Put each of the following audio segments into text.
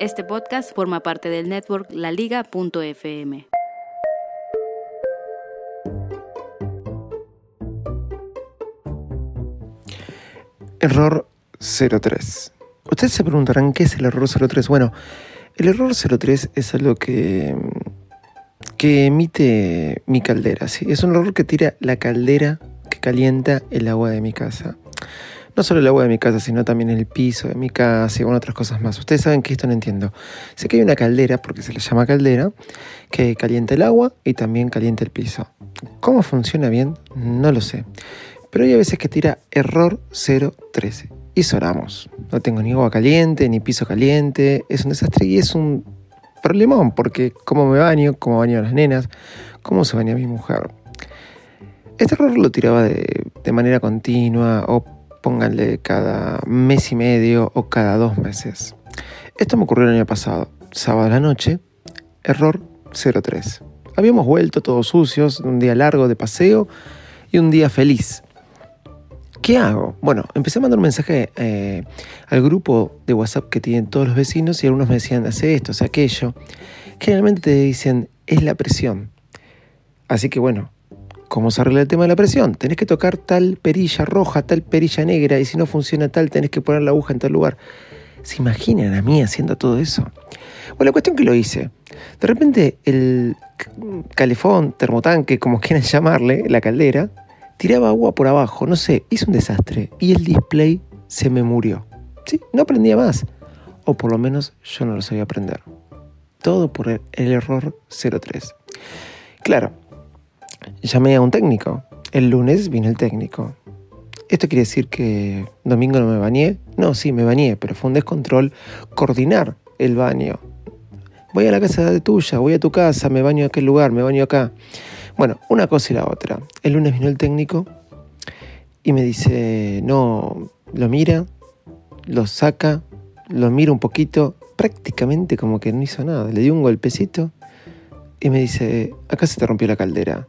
Este podcast forma parte del network laliga.fm. Error 03. Ustedes se preguntarán qué es el error 03. Bueno, el error 03 es algo que, que emite mi caldera. ¿sí? Es un error que tira la caldera que calienta el agua de mi casa. No solo el agua de mi casa, sino también el piso de mi casa y otras cosas más. Ustedes saben que esto no entiendo. Sé que hay una caldera, porque se le llama caldera, que calienta el agua y también calienta el piso. ¿Cómo funciona bien? No lo sé. Pero hay veces que tira error 013 y soramos. No tengo ni agua caliente, ni piso caliente. Es un desastre y es un problemón porque cómo me baño, cómo baño a las nenas, cómo se baña mi mujer. Este error lo tiraba de, de manera continua o pónganle cada mes y medio o cada dos meses. Esto me ocurrió el año pasado, sábado a la noche, error 03. Habíamos vuelto todos sucios, un día largo de paseo y un día feliz. ¿Qué hago? Bueno, empecé a mandar un mensaje eh, al grupo de WhatsApp que tienen todos los vecinos y algunos me decían, hace esto, hace aquello. Generalmente te dicen, es la presión. Así que bueno, ¿cómo se arregla el tema de la presión? Tenés que tocar tal perilla roja, tal perilla negra y si no funciona tal, tenés que poner la aguja en tal lugar. ¿Se imaginan a mí haciendo todo eso? Bueno, la cuestión que lo hice. De repente el calefón, termotanque, como quieran llamarle, la caldera, tiraba agua por abajo, no sé, hizo un desastre y el display se me murió. Sí, no aprendía más. O por lo menos yo no lo sabía aprender. Todo por el, error 03. Claro, llamé a un técnico. El lunes vino el técnico. ¿Esto quiere decir que domingo no me bañé? No, sí, me bañé, pero fue un descontrol coordinar el baño. Voy a la casa de tuya, voy a tu casa, me baño a aquel lugar, me baño acá. Bueno, una cosa y la otra. El lunes vino el técnico y me dice, no, lo mira, lo saca, lo mira un poquito, prácticamente como que no hizo nada. Le dio un golpecito y me dice, acá se te rompió la caldera.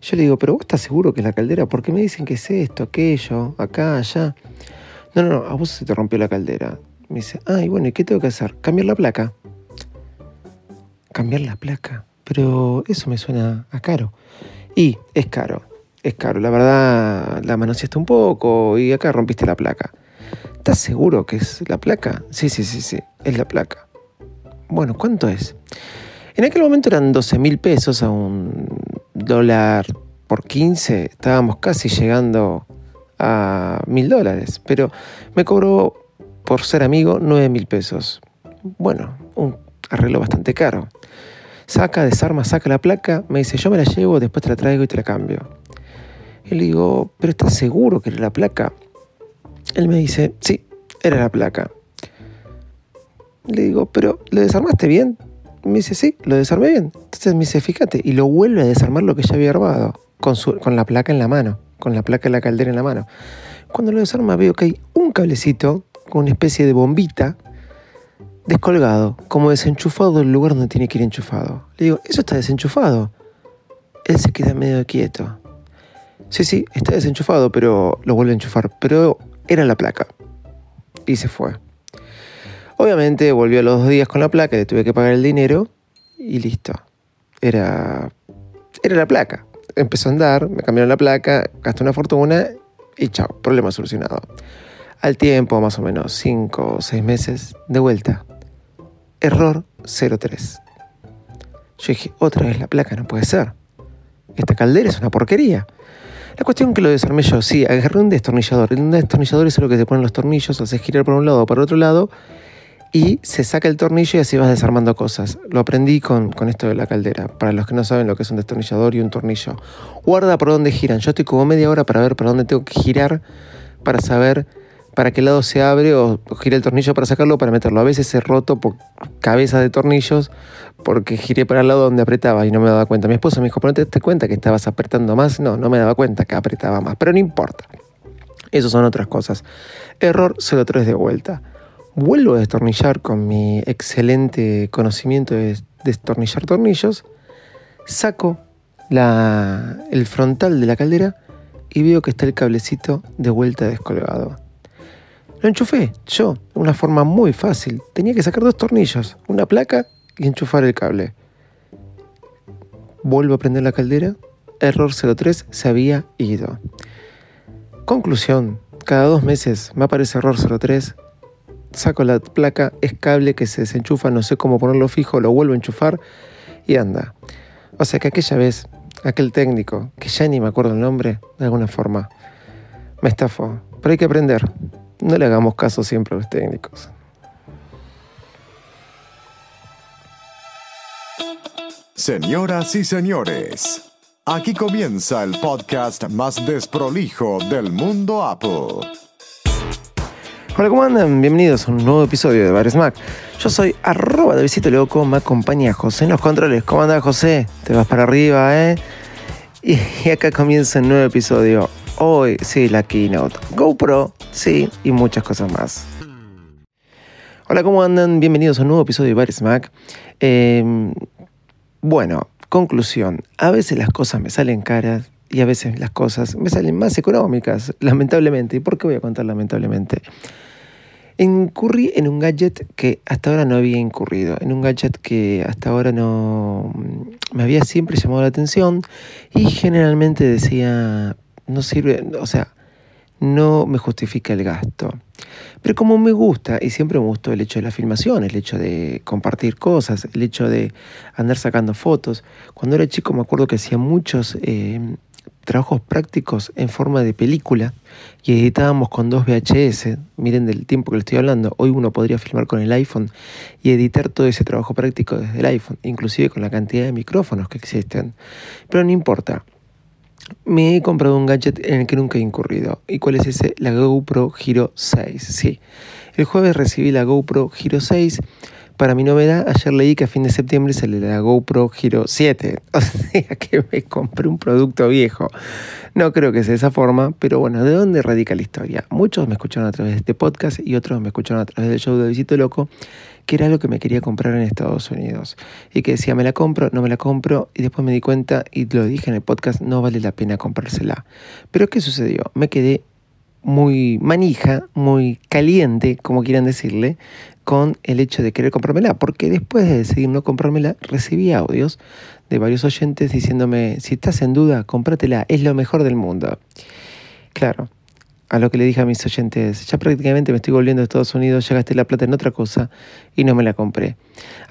Yo le digo, pero vos estás seguro que es la caldera, ¿por qué me dicen que es esto, aquello, acá, allá? No, no, no, a vos se te rompió la caldera. Me dice, ay, bueno, ¿y qué tengo que hacer? Cambiar la placa. Cambiar la placa pero eso me suena a caro. Y es caro, es caro. La verdad, la manoseaste un poco y acá rompiste la placa. ¿Estás seguro que es la placa? Sí, sí, sí, sí, es la placa. Bueno, ¿cuánto es? En aquel momento eran 12 mil pesos a un dólar por 15. Estábamos casi llegando a mil dólares. Pero me cobró, por ser amigo, 9 mil pesos. Bueno, un arreglo bastante caro saca, desarma, saca la placa, me dice, yo me la llevo, después te la traigo y te la cambio. Y le digo, ¿pero estás seguro que era la placa? Él me dice, sí, era la placa. Le digo, ¿pero lo desarmaste bien? Me dice, sí, lo desarmé bien. Entonces me dice, fíjate, y lo vuelve a desarmar lo que ya había armado, con, con la placa en la mano, con la placa de la caldera en la mano. Cuando lo desarma veo que hay un cablecito con una especie de bombita descolgado, como desenchufado del lugar donde tiene que ir enchufado. Le digo, eso está desenchufado. Él se queda medio quieto. Sí, sí, está desenchufado, pero lo vuelve a enchufar. Pero era la placa. Y se fue. Obviamente volvió a los dos días con la placa, le tuve que pagar el dinero y listo. Era, era la placa. Empezó a andar, me cambiaron la placa, gasté una fortuna y chao, problema solucionado. Al tiempo, más o menos 5 o 6 meses, de vuelta. Error 03. Yo dije, otra vez la placa, no puede ser. Esta caldera es una porquería. La cuestión que lo desarmé yo, sí, agarré un destornillador. Un destornillador es lo que te ponen los tornillos, haces girar por un lado o por otro lado y se saca el tornillo y así vas desarmando cosas. Lo aprendí con, con, esto de la caldera. Para los que no saben lo que es un destornillador y un tornillo. Guarda por dónde giran. Yo estoy como media hora para ver por dónde tengo que girar para saber para qué lado se abre o giré el tornillo para sacarlo o para meterlo. A veces he roto por cabezas de tornillos porque giré para el lado donde apretaba y no me daba cuenta. Mi esposa me dijo, pero no te diste cuenta que estabas apretando más. No, no me daba cuenta que apretaba más, pero no importa. Eso son otras cosas. Error 03 de vuelta. Vuelvo a destornillar con mi excelente conocimiento de destornillar tornillos. Saco el frontal de la caldera y veo que está el cablecito de vuelta descolgado. Lo enchufé, yo, de una forma muy fácil. Tenía que sacar dos tornillos, una placa y enchufar el cable. Vuelvo a prender la caldera. Error 03 se había ido. Conclusión. Cada dos meses me aparece error 03. Saco la placa, es cable que se desenchufa, no sé cómo ponerlo fijo, lo vuelvo a enchufar y anda. O sea que aquella vez, aquel técnico, que ya ni me acuerdo el nombre, de alguna forma, me estafó. Pero hay que aprender. No le hagamos caso siempre a los técnicos. Señoras y señores, aquí comienza el podcast más desprolijo del mundo Apple. Hola, ¿cómo andan? Bienvenidos a un nuevo episodio de Bares Mac. Yo soy arroba de Visito Loco, me acompaña José en los controles. ¿Cómo anda José? Te vas para arriba, ¿eh? Y acá comienza un nuevo episodio. Hoy, sí, la keynote. GoPro, sí, y muchas cosas más. Hola, ¿cómo andan? Bienvenidos a un nuevo episodio de Baris Mac. Em, bueno, conclusión. A veces las cosas me salen caras y a veces las cosas me salen más económicas, lamentablemente. ¿Y por qué voy a contar lamentablemente? Incurrí en un gadget que hasta ahora no había incurrido, en un gadget que hasta ahora no me había siempre llamado la atención y generalmente decía, no sirve, o sea, no me justifica el gasto. Pero como me gusta, y siempre me gustó el hecho de la filmación, el hecho de compartir cosas, el hecho de andar sacando fotos. Cuando era chico me acuerdo que hacía muchos eh, trabajos prácticos en forma de película y editábamos con dos VHS. Miren del tiempo que le estoy hablando. Hoy uno podría filmar con el iPhone y editar todo ese trabajo práctico desde el iPhone, inclusive con la cantidad de micrófonos que existen. Pero no importa. Me he comprado un gadget en el que nunca he incurrido. ¿Y cuál es ese? La GoPro Hero 6. Sí. El jueves recibí la GoPro Hero 6. Para mi novedad, ayer leí que a fin de septiembre sale la GoPro Hero 7. O sea que me compré un producto viejo. No creo que sea de esa forma, pero bueno, ¿de dónde radica la historia? Muchos me escucharon a través de este podcast y otros me escucharon a través del show de Visito Loco que era lo que me quería comprar en Estados Unidos. Y que decía, me la compro, no me la compro, y después me di cuenta, y lo dije en el podcast, no vale la pena comprársela. Pero ¿qué sucedió? Me quedé muy manija, muy caliente, como quieran decirle, con el hecho de querer comprármela, porque después de decidir no comprármela, recibí audios de varios oyentes diciéndome, si estás en duda, cómpratela, es lo mejor del mundo. Claro, a lo que le dije a mis oyentes, ya prácticamente me estoy volviendo a Estados Unidos, ya gasté la plata en otra cosa y no me la compré.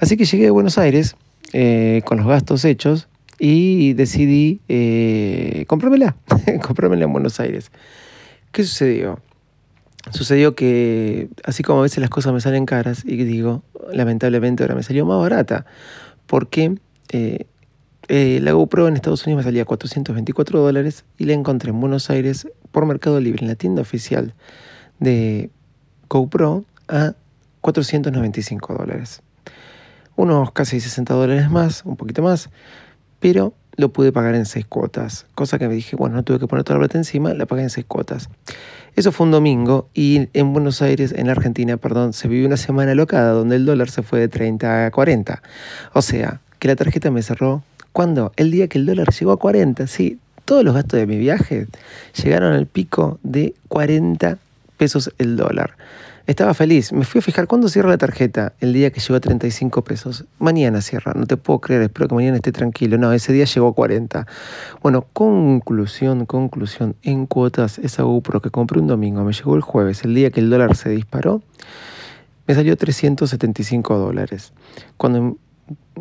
Así que llegué a Buenos Aires eh, con los gastos hechos y decidí eh, comprármela, comprármela en Buenos Aires. ¿Qué sucedió? Sucedió que, así como a veces las cosas me salen caras, y digo, lamentablemente ahora me salió más barata, porque eh, eh, la GoPro en Estados Unidos me salía 424 dólares y la encontré en Buenos Aires por Mercado Libre, en la tienda oficial de GoPro, a 495 dólares. Unos casi 60 dólares más, un poquito más, pero lo pude pagar en seis cuotas, cosa que me dije, bueno, no tuve que poner toda la plata encima, la pagué en seis cuotas. Eso fue un domingo y en Buenos Aires, en Argentina, perdón, se vivió una semana locada donde el dólar se fue de 30 a 40. O sea, que la tarjeta me cerró cuando el día que el dólar llegó a 40, sí, todos los gastos de mi viaje llegaron al pico de 40 pesos el dólar. Estaba feliz. Me fui a fijar cuándo cierra la tarjeta. El día que llegó a 35 pesos. Mañana cierra. No te puedo creer. Espero que mañana esté tranquilo. No, ese día llegó a 40. Bueno, conclusión, conclusión. En cuotas, esa GoPro que compré un domingo me llegó el jueves, el día que el dólar se disparó. Me salió 375 dólares. Cuando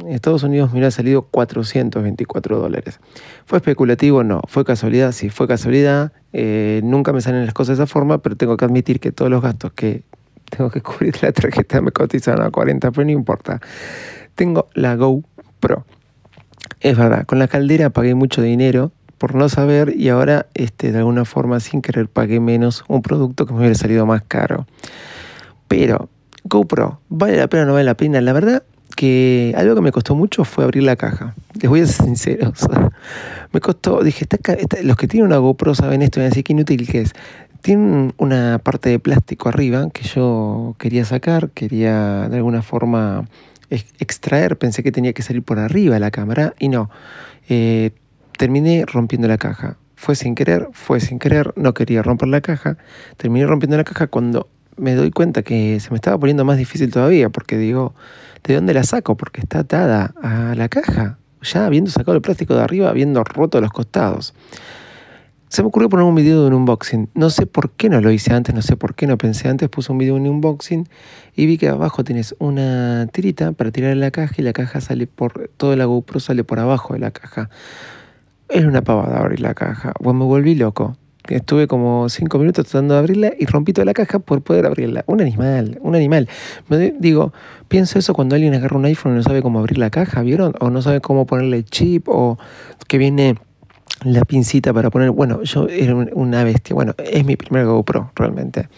Estados Unidos me hubiera salido 424 dólares. ¿Fue especulativo? No. ¿Fue casualidad? Sí, fue casualidad. Eh, nunca me salen las cosas de esa forma, pero tengo que admitir que todos los gastos que tengo que cubrir la tarjeta me cotizaron a 40, pero no importa. Tengo la GoPro. Es verdad, con la caldera pagué mucho dinero, por no saber y ahora este, de alguna forma sin querer pagué menos un producto que me hubiera salido más caro. Pero GoPro, ¿vale la pena o no vale la pena? La verdad que algo que me costó mucho fue abrir la caja. Les voy a ser sincero. me costó, dije, los que tienen una GoPro saben esto y a decir qué inútil que es. Tiene una parte de plástico arriba que yo quería sacar, quería de alguna forma extraer, pensé que tenía que salir por arriba la cámara y no. Eh, terminé rompiendo la caja. Fue sin querer, fue sin querer, no quería romper la caja. Terminé rompiendo la caja cuando me doy cuenta que se me estaba poniendo más difícil todavía, porque digo, ¿de dónde la saco? Porque está atada a la caja, ya habiendo sacado el plástico de arriba, habiendo roto los costados. Se me ocurrió poner un video de un unboxing. No sé por qué no lo hice antes, no sé por qué no pensé antes. Puse un video de un unboxing y vi que abajo tienes una tirita para tirar la caja y la caja sale por. Todo el GoPro sale por abajo de la caja. Era una pavada abrir la caja. Pues me volví loco. Estuve como cinco minutos tratando de abrirla y rompí toda la caja por poder abrirla. Un animal, un animal. Me digo, pienso eso cuando alguien agarra un iPhone y no sabe cómo abrir la caja, ¿vieron? O no sabe cómo ponerle chip o que viene la pincita para poner. Bueno, yo era una bestia. Bueno, es mi primer GoPro realmente.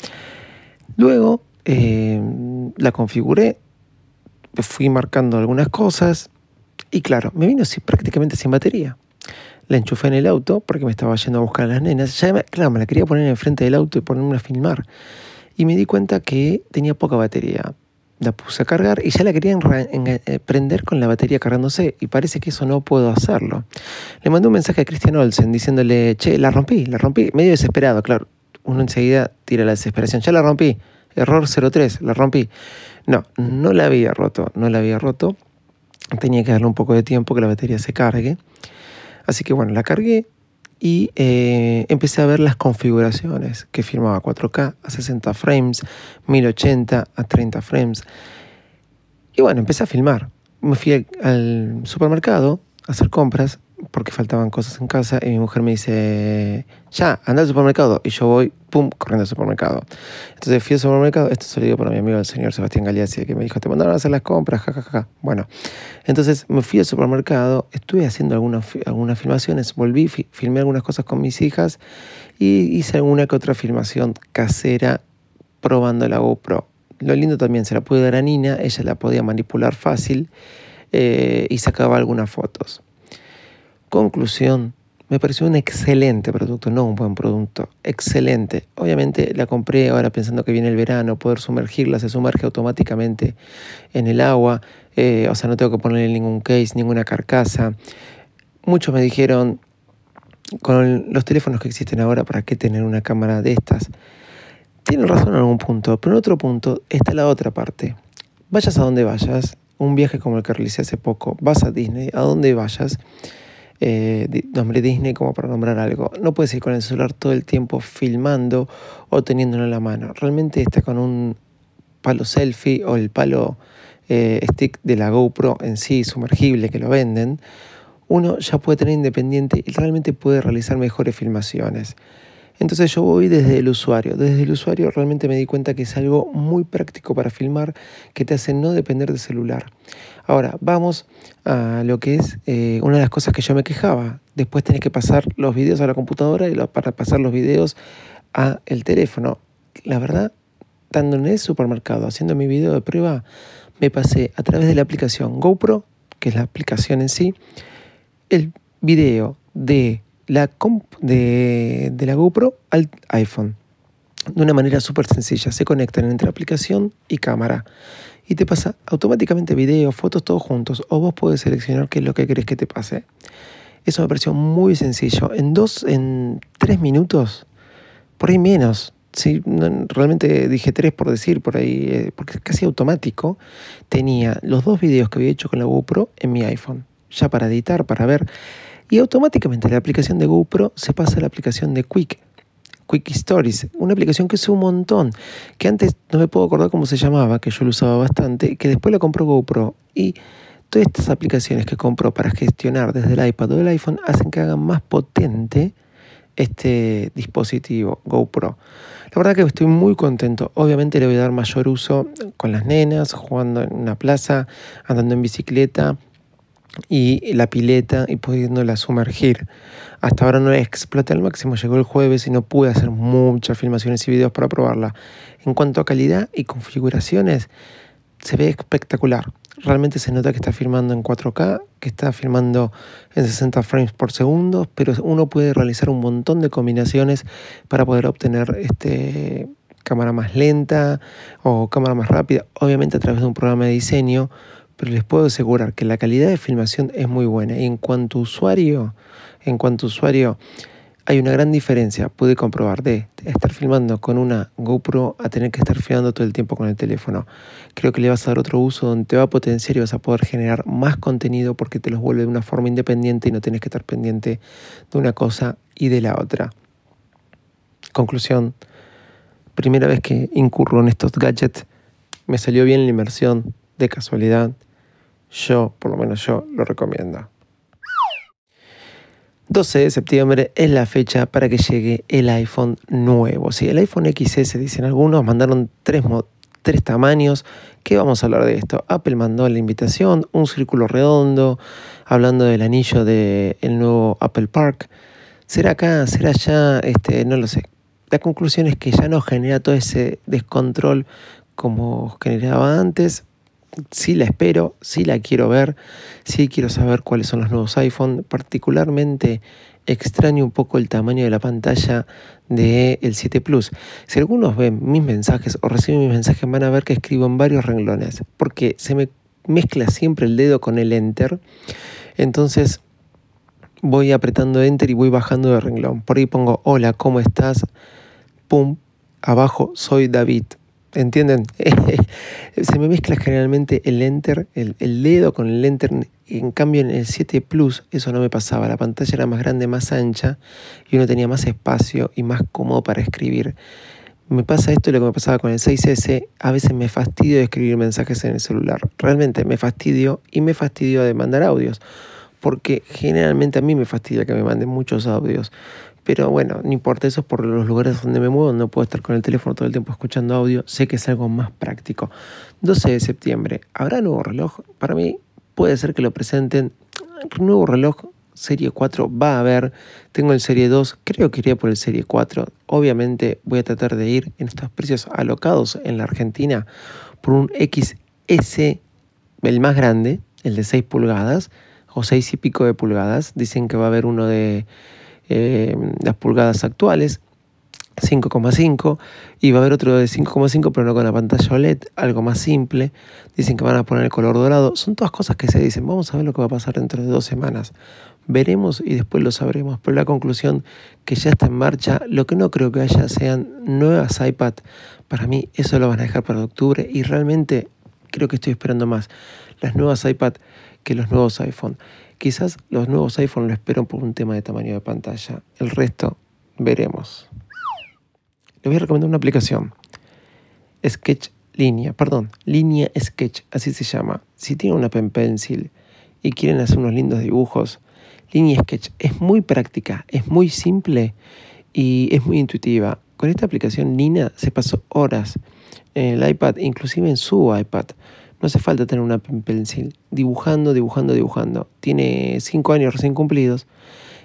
Luego eh, la configuré, fui marcando algunas cosas y claro, me vino prácticamente sin batería. La enchufé en el auto porque me estaba yendo a buscar a las nenas. Ya claro, me la quería poner enfrente del auto y ponerme a filmar. Y me di cuenta que tenía poca batería la puse a cargar y ya la quería eh, prender con la batería cargándose y parece que eso no puedo hacerlo. Le mandé un mensaje a Christian Olsen diciéndole, che, la rompí, la rompí, medio desesperado, claro. Uno enseguida tira la desesperación, ya la rompí, error 03, la rompí. No, no la había roto, no la había roto. Tenía que darle un poco de tiempo que la batería se cargue. Así que bueno, la cargué, y eh, empecé a ver las configuraciones que firmaba 4K a 60 frames, 1080 a 30 frames. Y bueno, empecé a filmar. Me fui al supermercado a hacer compras porque faltaban cosas en casa y mi mujer me dice, ya, anda al supermercado. Y yo voy, pum, corriendo al supermercado. Entonces fui al supermercado, esto se lo digo para mi amigo el señor Sebastián Galeazzi, que me dijo, te mandaron a hacer las compras, jajaja. Ja, ja. Bueno, entonces me fui al supermercado, estuve haciendo algunas, algunas filmaciones, volví, filmé algunas cosas con mis hijas y hice alguna que otra filmación casera probando la GoPro. Lo lindo también, se la pude dar a Nina, ella la podía manipular fácil eh, y sacaba algunas fotos. Conclusión, me pareció un excelente producto, no un buen producto, excelente. Obviamente la compré ahora pensando que viene el verano, poder sumergirla, se sumerge automáticamente en el agua, eh, o sea, no tengo que ponerle ningún case, ninguna carcasa. Muchos me dijeron, con los teléfonos que existen ahora, ¿para qué tener una cámara de estas? Tienen razón en algún punto, pero en otro punto está la otra parte. Vayas a donde vayas, un viaje como el que realicé hace poco, vas a Disney, a donde vayas, eh, nombre Disney como para nombrar algo. No puedes ir con el celular todo el tiempo filmando o teniéndolo en la mano. Realmente está con un palo selfie o el palo eh, stick de la GoPro en sí, sumergible, que lo venden. Uno ya puede tener independiente y realmente puede realizar mejores filmaciones. Entonces yo voy desde el usuario. Desde el usuario realmente me di cuenta que es algo muy práctico para filmar que te hace no depender del celular. Ahora, vamos a lo que es eh, una de las cosas que yo me quejaba. Después tenés que pasar los videos a la computadora y para pasar los videos a el teléfono. La verdad, estando en el supermercado haciendo mi video de prueba, me pasé a través de la aplicación GoPro, que es la aplicación en sí, el video de la, de, de la GoPro al iPhone. De una manera súper sencilla. Se conectan entre aplicación y cámara. Y te pasa automáticamente video, fotos, todos juntos. O vos puedes seleccionar qué es lo que querés que te pase. Eso me pareció muy sencillo. En dos, en tres minutos, por ahí menos. Sí, realmente dije tres por decir, por ahí, eh, porque casi automático. Tenía los dos videos que había hecho con la GoPro en mi iPhone. Ya para editar, para ver y automáticamente la aplicación de GoPro se pasa a la aplicación de Quick. Quick Stories, una aplicación que es un montón, que antes no me puedo acordar cómo se llamaba, que yo lo usaba bastante, que después la compró GoPro. Y todas estas aplicaciones que compró para gestionar desde el iPad o el iPhone hacen que hagan más potente este dispositivo GoPro. La verdad que estoy muy contento. Obviamente le voy a dar mayor uso con las nenas, jugando en una plaza, andando en bicicleta, y la pileta y pudiéndola sumergir. Hasta ahora no exploté al máximo, llegó el jueves y no pude hacer muchas filmaciones y videos para probarla. En cuanto a calidad y configuraciones, se ve espectacular. Realmente se nota que está filmando en 4K, que está filmando en 60 frames por segundo, pero uno puede realizar un montón de combinaciones para poder obtener este cámara más lenta o cámara más rápida, obviamente a través de un programa de diseño, pero les puedo asegurar que la calidad de filmación es muy buena. Y en cuanto a usuario, en cuanto usuario, hay una gran diferencia, pude comprobar, de estar filmando con una GoPro a tener que estar filmando todo el tiempo con el teléfono. Creo que le vas a dar otro uso donde te va a potenciar y vas a poder generar más contenido porque te los vuelve de una forma independiente y no tienes que estar pendiente de una cosa y de la otra. Conclusión, primera vez que incurro en estos gadgets, me salió bien la inversión, de casualidad, yo, por lo menos yo, lo recomiendo. 12 de septiembre es la fecha para que llegue el iPhone nuevo. Sí, el iPhone XS, dicen algunos, mandaron tres, tres tamaños. ¿Qué vamos a hablar de esto? Apple mandó la invitación, un círculo redondo, hablando del anillo del nuevo Apple Park. ¿Será acá? ¿Será allá? Este, no lo sé la conclusión es que ya no genera todo ese descontrol como generaba antes. Sí la espero, sí la quiero ver, sí quiero saber cuáles son los nuevos iPhone. Particularmente extraño un poco el tamaño de la pantalla del el 7 Plus. Si algunos ven mis mensajes o reciben mis mensajes, van a ver que escribo en varios renglones, porque se me mezcla siempre el dedo con el Enter. Entonces voy apretando Enter y voy bajando de renglón. Por ahí pongo, hola, ¿cómo estás? pum, abajo soy David. ¿Entienden? Se me mezcla generalmente el enter, el, dedo con el enter. En cambio, en el 7 Plus eso no me pasaba. La pantalla era más grande, más ancha y uno tenía más espacio y más cómodo para escribir. Me pasa esto lo que me pasaba con el 6S. A veces me fastidio de escribir mensajes en el celular. Realmente me fastidio y me fastidio de mandar audios. Porque generalmente a mí me fastidia que me manden muchos audios. Pero bueno, no importa eso, por los lugares donde me muevo no puedo estar con el teléfono todo el tiempo escuchando audio, sé que es algo más práctico. 12 de septiembre, ¿habrá nuevo reloj? Para mí puede ser que lo presenten. Nuevo reloj, serie 4 va a haber. Tengo el serie 2, creo que iría por el serie 4. Obviamente voy a tratar de ir en estos precios alocados en la Argentina por un XS, el más grande, el de 6 pulgadas o 6 y pico de pulgadas. Dicen que va a haber uno de eh, las pulgadas actuales, 5,5, y va a haber otro de 5,5 pero no con la pantalla OLED, algo más simple. Dicen que van a poner el color dorado. Son todas cosas que se dicen. Vamos a ver lo que va a pasar dentro de dos semanas. Veremos y después lo sabremos. Pero la conclusión que ya está en marcha, lo que no creo que haya sean nuevas iPad. Para mí eso lo van a dejar para octubre y realmente creo que estoy esperando más las nuevas iPad que los nuevos iPhone. Quizás los nuevos iPhone lo esperan por un tema de tamaño de pantalla. El resto, veremos. Les voy a recomendar una aplicación. Sketch Línea, perdón, Línea Sketch, así se llama. Si tienen una pen pencil y quieren hacer unos lindos dibujos, Línea Sketch es muy práctica, es muy simple y es muy intuitiva. Con esta aplicación Nina se pasó horas en el iPad, inclusive en su iPad, no hace falta tener una pencil. Dibujando, dibujando, dibujando. Tiene cinco años recién cumplidos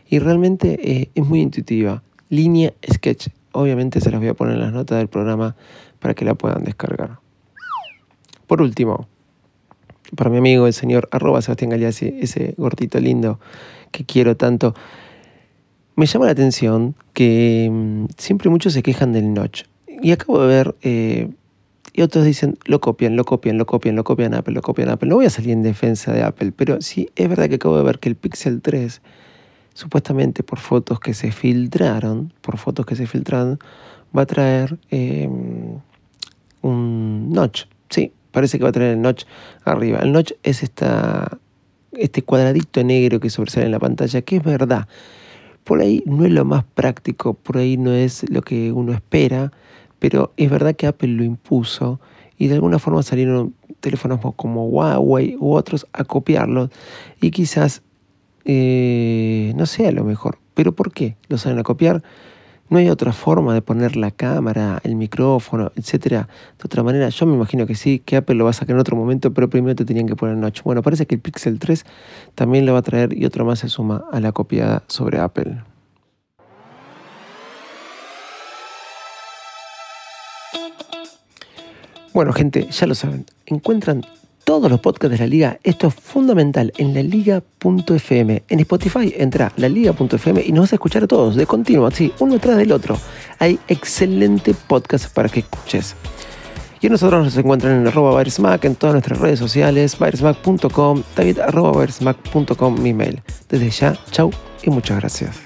y realmente eh, es muy intuitiva. Línea Sketch. Obviamente se las voy a poner en las notas del programa para que la puedan descargar. Por último, para mi amigo el señor Sebastián Galeazzi, ese gordito lindo que quiero tanto, me llama la atención que mm, siempre muchos se quejan del notch. Y acabo de ver eh, y otros dicen, lo copian, lo copian, lo copian, lo copian Apple, lo copian Apple. No voy a salir en defensa de Apple, pero sí es verdad que acabo de ver que el Pixel 3, supuestamente por fotos que se filtraron, por fotos que se filtraron, va a traer em, un notch. Sí, parece que va a traer el notch arriba. El notch es esta, este cuadradito negro que sobresale en la pantalla, que es verdad. Por ahí no es lo más práctico, por ahí no es lo que uno espera pero es verdad que Apple lo impuso y de alguna forma salieron teléfonos como Huawei u otros a copiarlo y quizás eh, no sea lo mejor. ¿Pero por qué lo salen a copiar? no hay otra forma de poner la cámara, el micrófono, etcétera, de otra manera. Yo me imagino que sí, que Apple lo va a sacar en otro momento, pero primero te tenían que poner notch. Bueno, parece que el Pixel 3 también lo va a traer y otro más se suma a la copiada sobre Apple. Bueno, gente, ya lo saben. Encuentran todos los podcasts de la liga. Esto es fundamental en la liga.fm. En Spotify entra la liga.fm y nos vas a escuchar a todos de continuo, así, uno detrás del otro. Hay excelente podcast para que escuches. Y nosotros nos encuentran en arroba en todas nuestras redes sociales, virusmac.com, david arroba mi mail. Desde ya, chau y muchas gracias.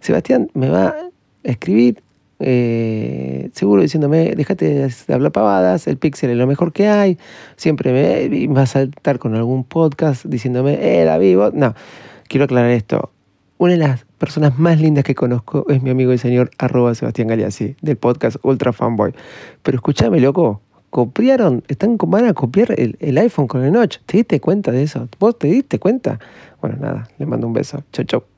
Sebastián me va a escribir eh, seguro diciéndome, déjate de hablar pavadas, el Pixel es lo mejor que hay, siempre me va a saltar con algún podcast diciéndome, eh, la vivo. No, quiero aclarar esto. Una de las personas más lindas que conozco es mi amigo el señor arroba Sebastián Galeazzi, del podcast Ultra Fanboy. Pero escúchame, loco, copiaron, están, van a copiar el, el iPhone con el Notch. ¿Te diste cuenta de eso? ¿Vos te diste cuenta? Bueno, nada, le mando un beso. Chau, chau.